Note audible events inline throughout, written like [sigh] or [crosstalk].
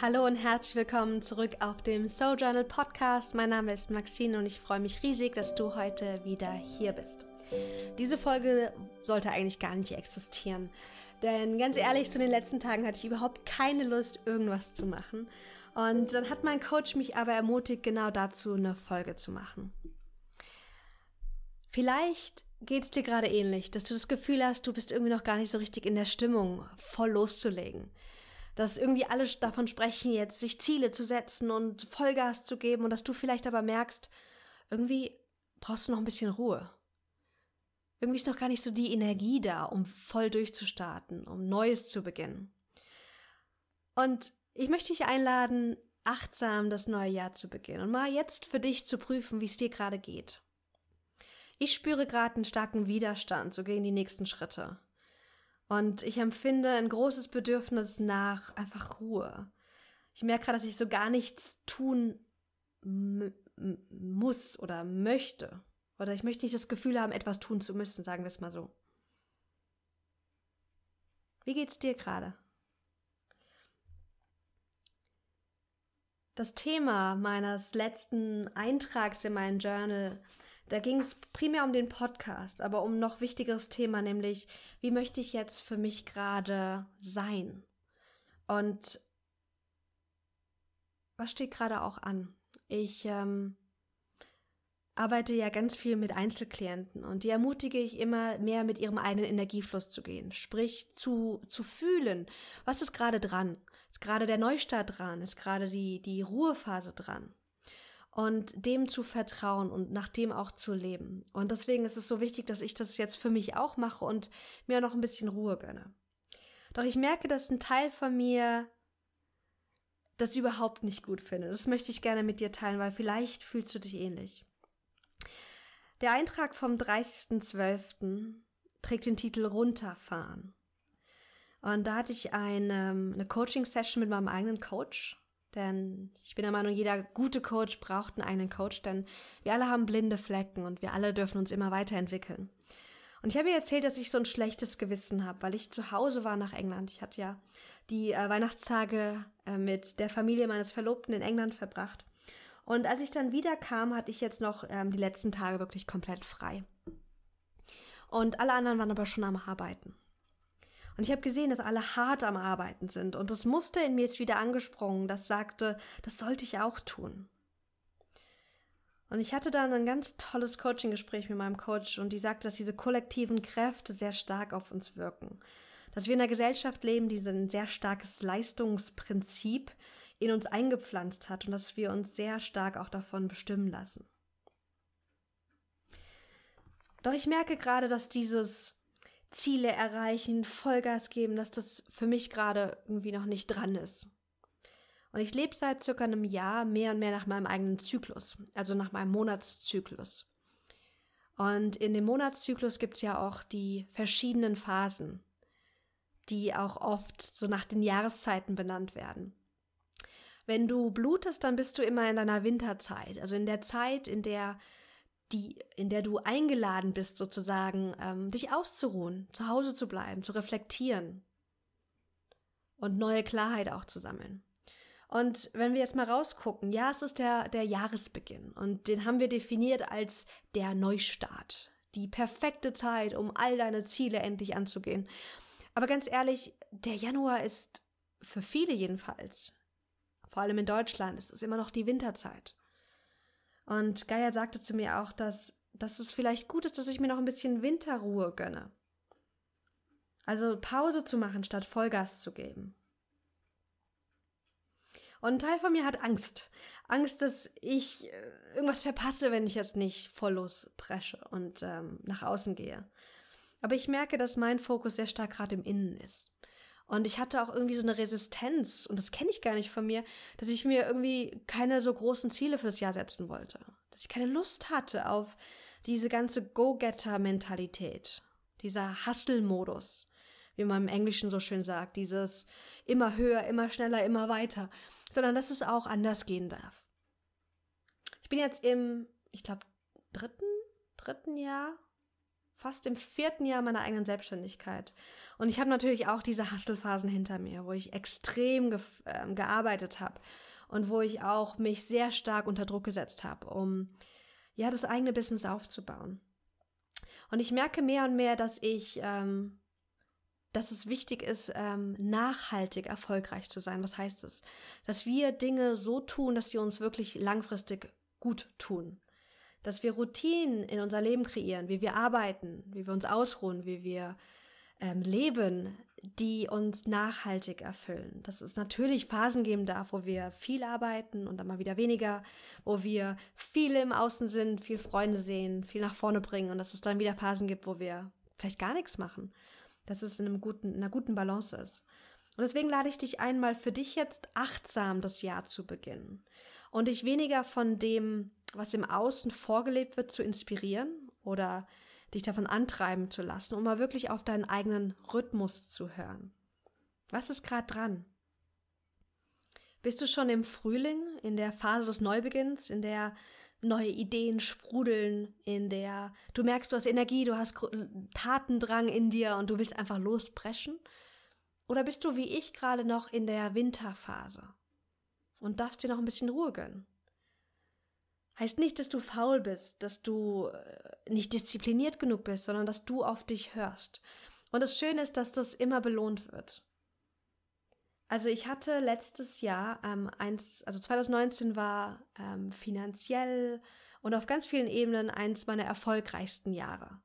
Hallo und herzlich willkommen zurück auf dem Soul Journal Podcast. Mein Name ist Maxine und ich freue mich riesig, dass du heute wieder hier bist. Diese Folge sollte eigentlich gar nicht existieren. Denn ganz ehrlich, zu den letzten Tagen hatte ich überhaupt keine Lust, irgendwas zu machen. Und dann hat mein Coach mich aber ermutigt, genau dazu eine Folge zu machen. Vielleicht geht es dir gerade ähnlich, dass du das Gefühl hast, du bist irgendwie noch gar nicht so richtig in der Stimmung, voll loszulegen dass irgendwie alle davon sprechen, jetzt sich Ziele zu setzen und Vollgas zu geben und dass du vielleicht aber merkst, irgendwie brauchst du noch ein bisschen Ruhe. Irgendwie ist noch gar nicht so die Energie da, um voll durchzustarten, um Neues zu beginnen. Und ich möchte dich einladen, achtsam das neue Jahr zu beginnen und mal jetzt für dich zu prüfen, wie es dir gerade geht. Ich spüre gerade einen starken Widerstand so gegen die nächsten Schritte. Und ich empfinde ein großes Bedürfnis nach einfach Ruhe. Ich merke gerade, dass ich so gar nichts tun muss oder möchte. Oder ich möchte nicht das Gefühl haben, etwas tun zu müssen, sagen wir es mal so. Wie geht's dir gerade? Das Thema meines letzten Eintrags in mein Journal da ging es primär um den Podcast, aber um noch wichtigeres Thema, nämlich wie möchte ich jetzt für mich gerade sein? Und was steht gerade auch an? Ich ähm, arbeite ja ganz viel mit Einzelklienten und die ermutige ich immer mehr mit ihrem eigenen Energiefluss zu gehen, sprich zu zu fühlen, was ist gerade dran? Ist gerade der Neustart dran? Ist gerade die die Ruhephase dran? Und dem zu vertrauen und nach dem auch zu leben. Und deswegen ist es so wichtig, dass ich das jetzt für mich auch mache und mir noch ein bisschen Ruhe gönne. Doch ich merke, dass ein Teil von mir das überhaupt nicht gut finde. Das möchte ich gerne mit dir teilen, weil vielleicht fühlst du dich ähnlich. Der Eintrag vom 30.12. trägt den Titel Runterfahren. Und da hatte ich eine, eine Coaching-Session mit meinem eigenen Coach denn ich bin der Meinung, jeder gute Coach braucht einen eigenen Coach, denn wir alle haben blinde Flecken und wir alle dürfen uns immer weiterentwickeln. Und ich habe ihr erzählt, dass ich so ein schlechtes Gewissen habe, weil ich zu Hause war nach England. Ich hatte ja die äh, Weihnachtstage äh, mit der Familie meines Verlobten in England verbracht. Und als ich dann wiederkam, hatte ich jetzt noch ähm, die letzten Tage wirklich komplett frei. Und alle anderen waren aber schon am Arbeiten. Und ich habe gesehen, dass alle hart am Arbeiten sind. Und das Muster in mir ist wieder angesprungen, das sagte, das sollte ich auch tun. Und ich hatte dann ein ganz tolles Coaching-Gespräch mit meinem Coach und die sagte, dass diese kollektiven Kräfte sehr stark auf uns wirken. Dass wir in einer Gesellschaft leben, die ein sehr starkes Leistungsprinzip in uns eingepflanzt hat und dass wir uns sehr stark auch davon bestimmen lassen. Doch ich merke gerade, dass dieses Ziele erreichen, Vollgas geben, dass das für mich gerade irgendwie noch nicht dran ist. Und ich lebe seit circa einem Jahr mehr und mehr nach meinem eigenen Zyklus, also nach meinem Monatszyklus. Und in dem Monatszyklus gibt's ja auch die verschiedenen Phasen, die auch oft so nach den Jahreszeiten benannt werden. Wenn du blutest, dann bist du immer in deiner Winterzeit, also in der Zeit, in der die, in der du eingeladen bist, sozusagen, ähm, dich auszuruhen, zu Hause zu bleiben, zu reflektieren und neue Klarheit auch zu sammeln. Und wenn wir jetzt mal rausgucken, ja, es ist der, der Jahresbeginn und den haben wir definiert als der Neustart. Die perfekte Zeit, um all deine Ziele endlich anzugehen. Aber ganz ehrlich, der Januar ist für viele jedenfalls, vor allem in Deutschland, ist es immer noch die Winterzeit. Und Gaia sagte zu mir auch, dass, dass es vielleicht gut ist, dass ich mir noch ein bisschen Winterruhe gönne. Also Pause zu machen, statt Vollgas zu geben. Und ein Teil von mir hat Angst. Angst, dass ich äh, irgendwas verpasse, wenn ich jetzt nicht voll lospresche und ähm, nach außen gehe. Aber ich merke, dass mein Fokus sehr stark gerade im Innen ist. Und ich hatte auch irgendwie so eine Resistenz, und das kenne ich gar nicht von mir, dass ich mir irgendwie keine so großen Ziele für das Jahr setzen wollte. Dass ich keine Lust hatte auf diese ganze Go-Getter-Mentalität, dieser Hustle-Modus, wie man im Englischen so schön sagt, dieses immer höher, immer schneller, immer weiter, sondern dass es auch anders gehen darf. Ich bin jetzt im, ich glaube, dritten, dritten Jahr fast im vierten Jahr meiner eigenen Selbstständigkeit. Und ich habe natürlich auch diese Hustle-Phasen hinter mir, wo ich extrem ge äh, gearbeitet habe und wo ich auch mich sehr stark unter Druck gesetzt habe, um ja das eigene Business aufzubauen. Und ich merke mehr und mehr, dass ich, ähm, dass es wichtig ist, ähm, nachhaltig erfolgreich zu sein. Was heißt es? Dass wir Dinge so tun, dass sie uns wirklich langfristig gut tun dass wir Routinen in unser Leben kreieren, wie wir arbeiten, wie wir uns ausruhen, wie wir ähm, leben, die uns nachhaltig erfüllen. Dass es natürlich Phasen geben darf, wo wir viel arbeiten und dann mal wieder weniger, wo wir viel im Außen sind, viel Freunde sehen, viel nach vorne bringen und dass es dann wieder Phasen gibt, wo wir vielleicht gar nichts machen. Dass es in, einem guten, in einer guten Balance ist. Und deswegen lade ich dich einmal für dich jetzt achtsam das Jahr zu beginnen und dich weniger von dem was im Außen vorgelebt wird, zu inspirieren oder dich davon antreiben zu lassen, um mal wirklich auf deinen eigenen Rhythmus zu hören. Was ist gerade dran? Bist du schon im Frühling, in der Phase des Neubeginns, in der neue Ideen sprudeln, in der du merkst, du hast Energie, du hast Tatendrang in dir und du willst einfach lospreschen? Oder bist du wie ich gerade noch in der Winterphase und darfst dir noch ein bisschen Ruhe gönnen? Heißt nicht, dass du faul bist, dass du äh, nicht diszipliniert genug bist, sondern dass du auf dich hörst. Und das Schöne ist, dass das immer belohnt wird. Also ich hatte letztes Jahr, ähm, eins, also 2019 war ähm, finanziell und auf ganz vielen Ebenen eins meiner erfolgreichsten Jahre.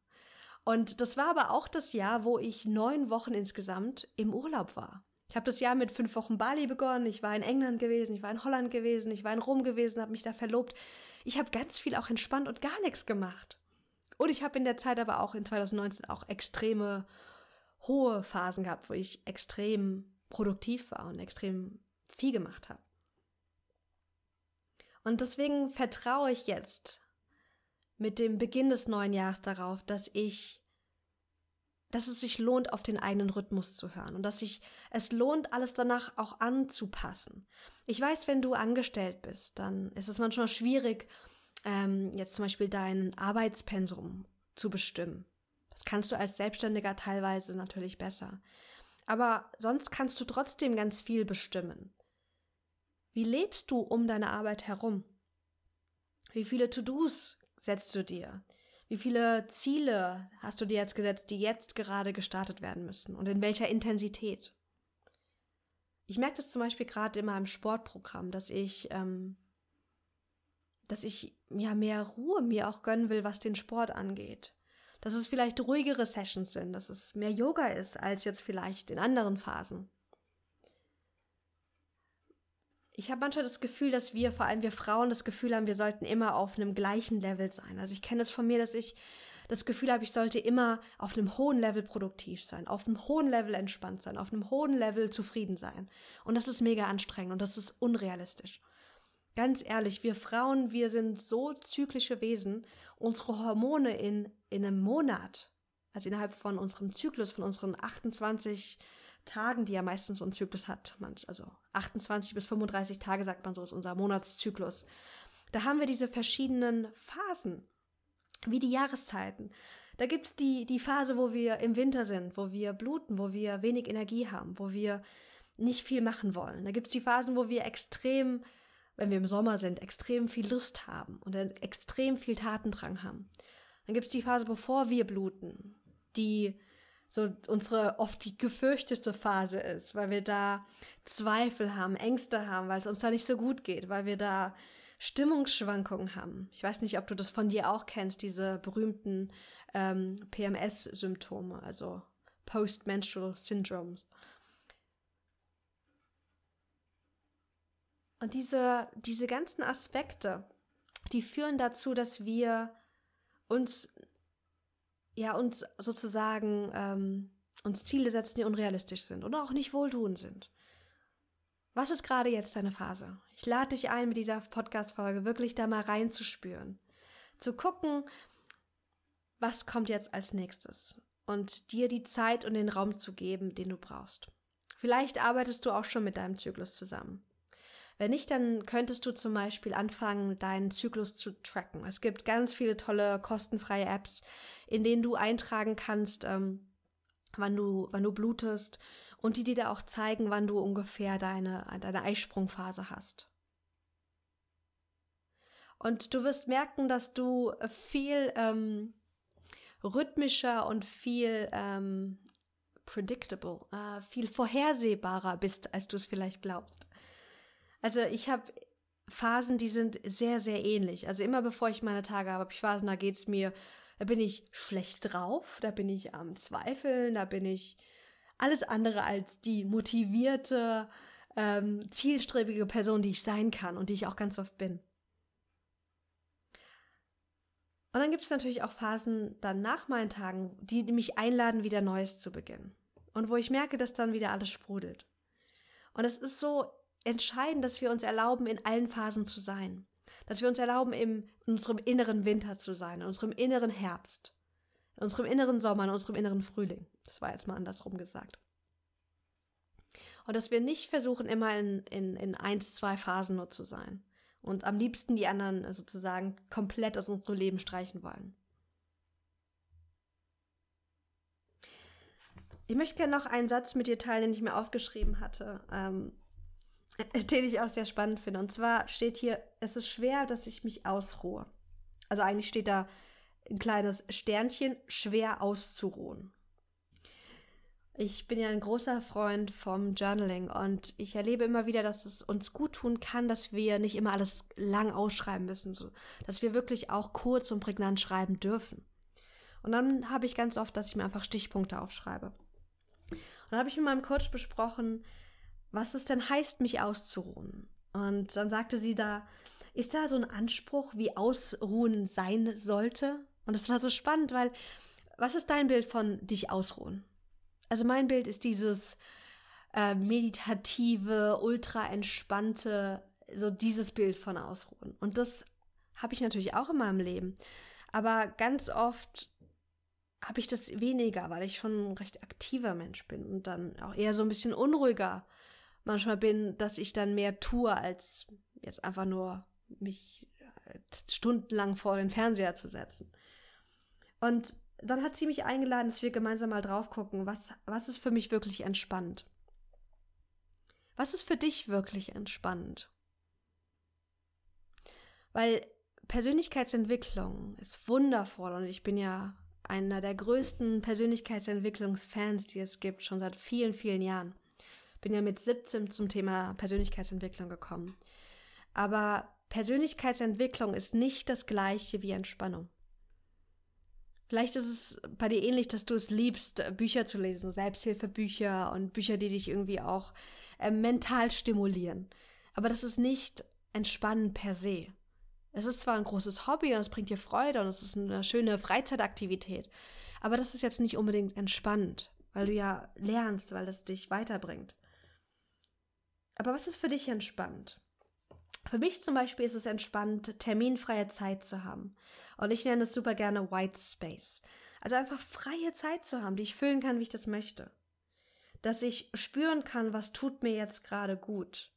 Und das war aber auch das Jahr, wo ich neun Wochen insgesamt im Urlaub war. Ich habe das Jahr mit fünf Wochen Bali begonnen. Ich war in England gewesen, ich war in Holland gewesen, ich war in Rom gewesen, habe mich da verlobt. Ich habe ganz viel auch entspannt und gar nichts gemacht. Und ich habe in der Zeit aber auch in 2019 auch extreme hohe Phasen gehabt, wo ich extrem produktiv war und extrem viel gemacht habe. Und deswegen vertraue ich jetzt mit dem Beginn des neuen Jahres darauf, dass ich dass es sich lohnt, auf den eigenen Rhythmus zu hören und dass sich es lohnt, alles danach auch anzupassen. Ich weiß, wenn du angestellt bist, dann ist es manchmal schwierig, ähm, jetzt zum Beispiel dein Arbeitspensum zu bestimmen. Das kannst du als Selbstständiger teilweise natürlich besser. Aber sonst kannst du trotzdem ganz viel bestimmen. Wie lebst du um deine Arbeit herum? Wie viele To-Dos setzt du dir? Wie viele Ziele hast du dir jetzt gesetzt, die jetzt gerade gestartet werden müssen und in welcher Intensität? Ich merke das zum Beispiel gerade in meinem Sportprogramm, dass ich, ähm, dass ich ja mehr Ruhe mir auch gönnen will, was den Sport angeht. Dass es vielleicht ruhigere Sessions sind, dass es mehr Yoga ist als jetzt vielleicht in anderen Phasen ich habe manchmal das Gefühl, dass wir, vor allem wir Frauen, das Gefühl haben, wir sollten immer auf einem gleichen Level sein. Also ich kenne es von mir, dass ich das Gefühl habe, ich sollte immer auf einem hohen Level produktiv sein, auf einem hohen Level entspannt sein, auf einem hohen Level zufrieden sein. Und das ist mega anstrengend und das ist unrealistisch. Ganz ehrlich, wir Frauen, wir sind so zyklische Wesen. Unsere Hormone in, in einem Monat, also innerhalb von unserem Zyklus, von unseren 28 Tagen, die ja meistens so ein Zyklus hat, also 28 bis 35 Tage, sagt man so, ist unser Monatszyklus. Da haben wir diese verschiedenen Phasen, wie die Jahreszeiten. Da gibt es die, die Phase, wo wir im Winter sind, wo wir bluten, wo wir wenig Energie haben, wo wir nicht viel machen wollen. Da gibt es die Phasen, wo wir extrem, wenn wir im Sommer sind, extrem viel Lust haben und extrem viel Tatendrang haben. Dann gibt es die Phase, bevor wir bluten, die so unsere oft die gefürchtete Phase ist, weil wir da Zweifel haben, Ängste haben, weil es uns da nicht so gut geht, weil wir da Stimmungsschwankungen haben. Ich weiß nicht, ob du das von dir auch kennst, diese berühmten ähm, PMS-Symptome, also Post-Menstrual Syndromes. Und diese, diese ganzen Aspekte, die führen dazu, dass wir uns ja, uns sozusagen ähm, uns Ziele setzen, die unrealistisch sind oder auch nicht wohltuend sind. Was ist gerade jetzt deine Phase? Ich lade dich ein, mit dieser Podcast-Folge wirklich da mal reinzuspüren. Zu gucken, was kommt jetzt als nächstes. Und dir die Zeit und den Raum zu geben, den du brauchst. Vielleicht arbeitest du auch schon mit deinem Zyklus zusammen. Wenn nicht, dann könntest du zum Beispiel anfangen, deinen Zyklus zu tracken. Es gibt ganz viele tolle kostenfreie Apps, in denen du eintragen kannst, ähm, wann du, wann du blutest und die dir da auch zeigen, wann du ungefähr deine, deine Eisprungphase hast. Und du wirst merken, dass du viel ähm, rhythmischer und viel ähm, predictable, äh, viel vorhersehbarer bist, als du es vielleicht glaubst. Also ich habe Phasen, die sind sehr, sehr ähnlich. Also immer bevor ich meine Tage habe, habe ich Phasen, da geht es mir, da bin ich schlecht drauf, da bin ich am Zweifeln, da bin ich alles andere als die motivierte, ähm, zielstrebige Person, die ich sein kann und die ich auch ganz oft bin. Und dann gibt es natürlich auch Phasen dann nach meinen Tagen, die mich einladen, wieder Neues zu beginnen. Und wo ich merke, dass dann wieder alles sprudelt. Und es ist so entscheidend, dass wir uns erlauben, in allen Phasen zu sein. Dass wir uns erlauben, in unserem inneren Winter zu sein, in unserem inneren Herbst, in unserem inneren Sommer, in unserem inneren Frühling. Das war jetzt mal andersrum gesagt. Und dass wir nicht versuchen, immer in, in, in eins, zwei Phasen nur zu sein und am liebsten die anderen sozusagen komplett aus unserem Leben streichen wollen. Ich möchte gerne noch einen Satz mit dir teilen, den ich mir aufgeschrieben hatte, ähm, [laughs] den ich auch sehr spannend finde. Und zwar steht hier, es ist schwer, dass ich mich ausruhe. Also eigentlich steht da ein kleines Sternchen, schwer auszuruhen. Ich bin ja ein großer Freund vom Journaling und ich erlebe immer wieder, dass es uns gut tun kann, dass wir nicht immer alles lang ausschreiben müssen, so, dass wir wirklich auch kurz und prägnant schreiben dürfen. Und dann habe ich ganz oft, dass ich mir einfach Stichpunkte aufschreibe. Und dann habe ich mit meinem Coach besprochen, was es denn heißt, mich auszuruhen. Und dann sagte sie da, ist da so ein Anspruch, wie Ausruhen sein sollte? Und es war so spannend, weil was ist dein Bild von dich ausruhen? Also mein Bild ist dieses äh, meditative, ultra entspannte, so dieses Bild von Ausruhen. Und das habe ich natürlich auch in meinem Leben. Aber ganz oft habe ich das weniger, weil ich schon ein recht aktiver Mensch bin und dann auch eher so ein bisschen unruhiger manchmal bin, dass ich dann mehr tue, als jetzt einfach nur mich äh, stundenlang vor den Fernseher zu setzen. Und dann hat sie mich eingeladen, dass wir gemeinsam mal drauf gucken, was, was ist für mich wirklich entspannt. Was ist für dich wirklich entspannend? Weil Persönlichkeitsentwicklung ist wundervoll und ich bin ja einer der größten Persönlichkeitsentwicklungsfans, die es gibt, schon seit vielen, vielen Jahren. Bin ja mit 17 zum Thema Persönlichkeitsentwicklung gekommen. Aber Persönlichkeitsentwicklung ist nicht das gleiche wie Entspannung. Vielleicht ist es bei dir ähnlich, dass du es liebst, Bücher zu lesen, Selbsthilfebücher und Bücher, die dich irgendwie auch äh, mental stimulieren. Aber das ist nicht Entspannen per se. Es ist zwar ein großes Hobby und es bringt dir Freude und es ist eine schöne Freizeitaktivität, aber das ist jetzt nicht unbedingt entspannend, weil du ja lernst, weil es dich weiterbringt. Aber was ist für dich entspannt? Für mich zum Beispiel ist es entspannt, terminfreie Zeit zu haben. Und ich nenne es super gerne White Space. Also einfach freie Zeit zu haben, die ich füllen kann, wie ich das möchte. Dass ich spüren kann, was tut mir jetzt gerade gut.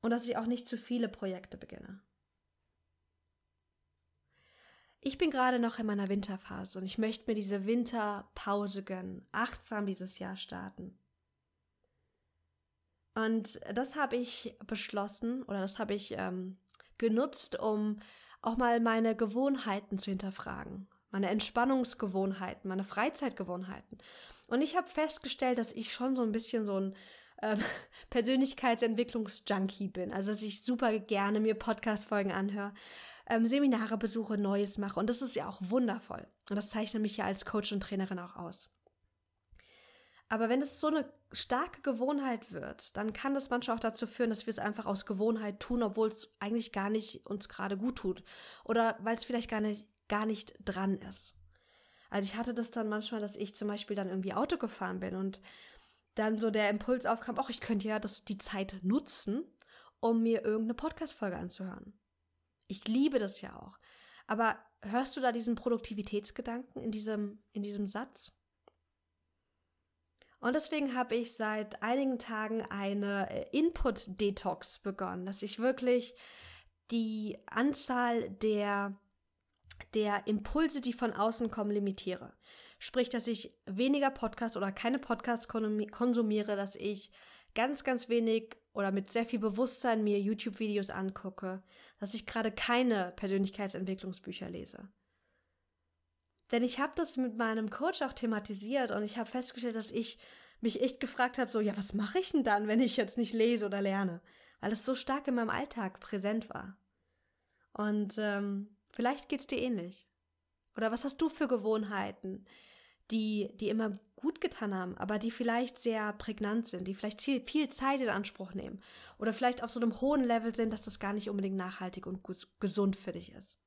Und dass ich auch nicht zu viele Projekte beginne. Ich bin gerade noch in meiner Winterphase und ich möchte mir diese Winterpause gönnen, achtsam dieses Jahr starten. Und das habe ich beschlossen oder das habe ich ähm, genutzt, um auch mal meine Gewohnheiten zu hinterfragen. Meine Entspannungsgewohnheiten, meine Freizeitgewohnheiten. Und ich habe festgestellt, dass ich schon so ein bisschen so ein äh, [laughs] Persönlichkeitsentwicklungsjunkie bin. Also, dass ich super gerne mir Podcast-Folgen anhöre, ähm, Seminare besuche, Neues mache. Und das ist ja auch wundervoll. Und das zeichnet mich ja als Coach und Trainerin auch aus. Aber wenn es so eine starke Gewohnheit wird, dann kann das manchmal auch dazu führen, dass wir es einfach aus Gewohnheit tun, obwohl es eigentlich gar nicht uns gerade gut tut. Oder weil es vielleicht gar nicht, gar nicht dran ist. Also ich hatte das dann manchmal, dass ich zum Beispiel dann irgendwie Auto gefahren bin und dann so der Impuls aufkam, ach, ich könnte ja das, die Zeit nutzen, um mir irgendeine Podcast-Folge anzuhören. Ich liebe das ja auch. Aber hörst du da diesen Produktivitätsgedanken in diesem, in diesem Satz? Und deswegen habe ich seit einigen Tagen eine äh, Input-Detox begonnen, dass ich wirklich die Anzahl der, der Impulse, die von außen kommen, limitiere. Sprich, dass ich weniger Podcasts oder keine Podcasts konsumiere, dass ich ganz, ganz wenig oder mit sehr viel Bewusstsein mir YouTube-Videos angucke, dass ich gerade keine Persönlichkeitsentwicklungsbücher lese. Denn ich habe das mit meinem Coach auch thematisiert und ich habe festgestellt, dass ich mich echt gefragt habe, so, ja, was mache ich denn dann, wenn ich jetzt nicht lese oder lerne? Weil es so stark in meinem Alltag präsent war. Und ähm, vielleicht es dir ähnlich. Oder was hast du für Gewohnheiten, die, die immer gut getan haben, aber die vielleicht sehr prägnant sind, die vielleicht viel, viel Zeit in Anspruch nehmen oder vielleicht auf so einem hohen Level sind, dass das gar nicht unbedingt nachhaltig und gesund für dich ist.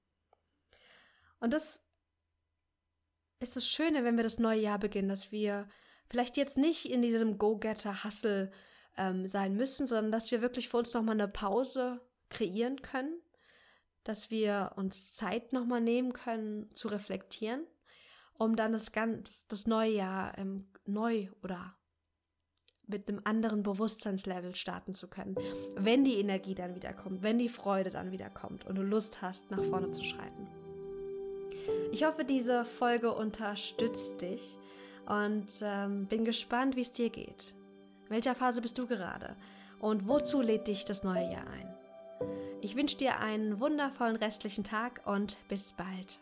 Und das ist das Schöne, wenn wir das neue Jahr beginnen, dass wir vielleicht jetzt nicht in diesem Go-Getter-Hustle ähm, sein müssen, sondern dass wir wirklich für uns nochmal eine Pause kreieren können, dass wir uns Zeit nochmal nehmen können zu reflektieren, um dann das, ganz, das neue Jahr ähm, neu oder mit einem anderen Bewusstseinslevel starten zu können, wenn die Energie dann wieder kommt, wenn die Freude dann wieder kommt und du Lust hast, nach vorne zu schreiten. Ich hoffe, diese Folge unterstützt dich und ähm, bin gespannt, wie es dir geht. In welcher Phase bist du gerade? Und wozu lädt dich das neue Jahr ein? Ich wünsche dir einen wundervollen restlichen Tag und bis bald.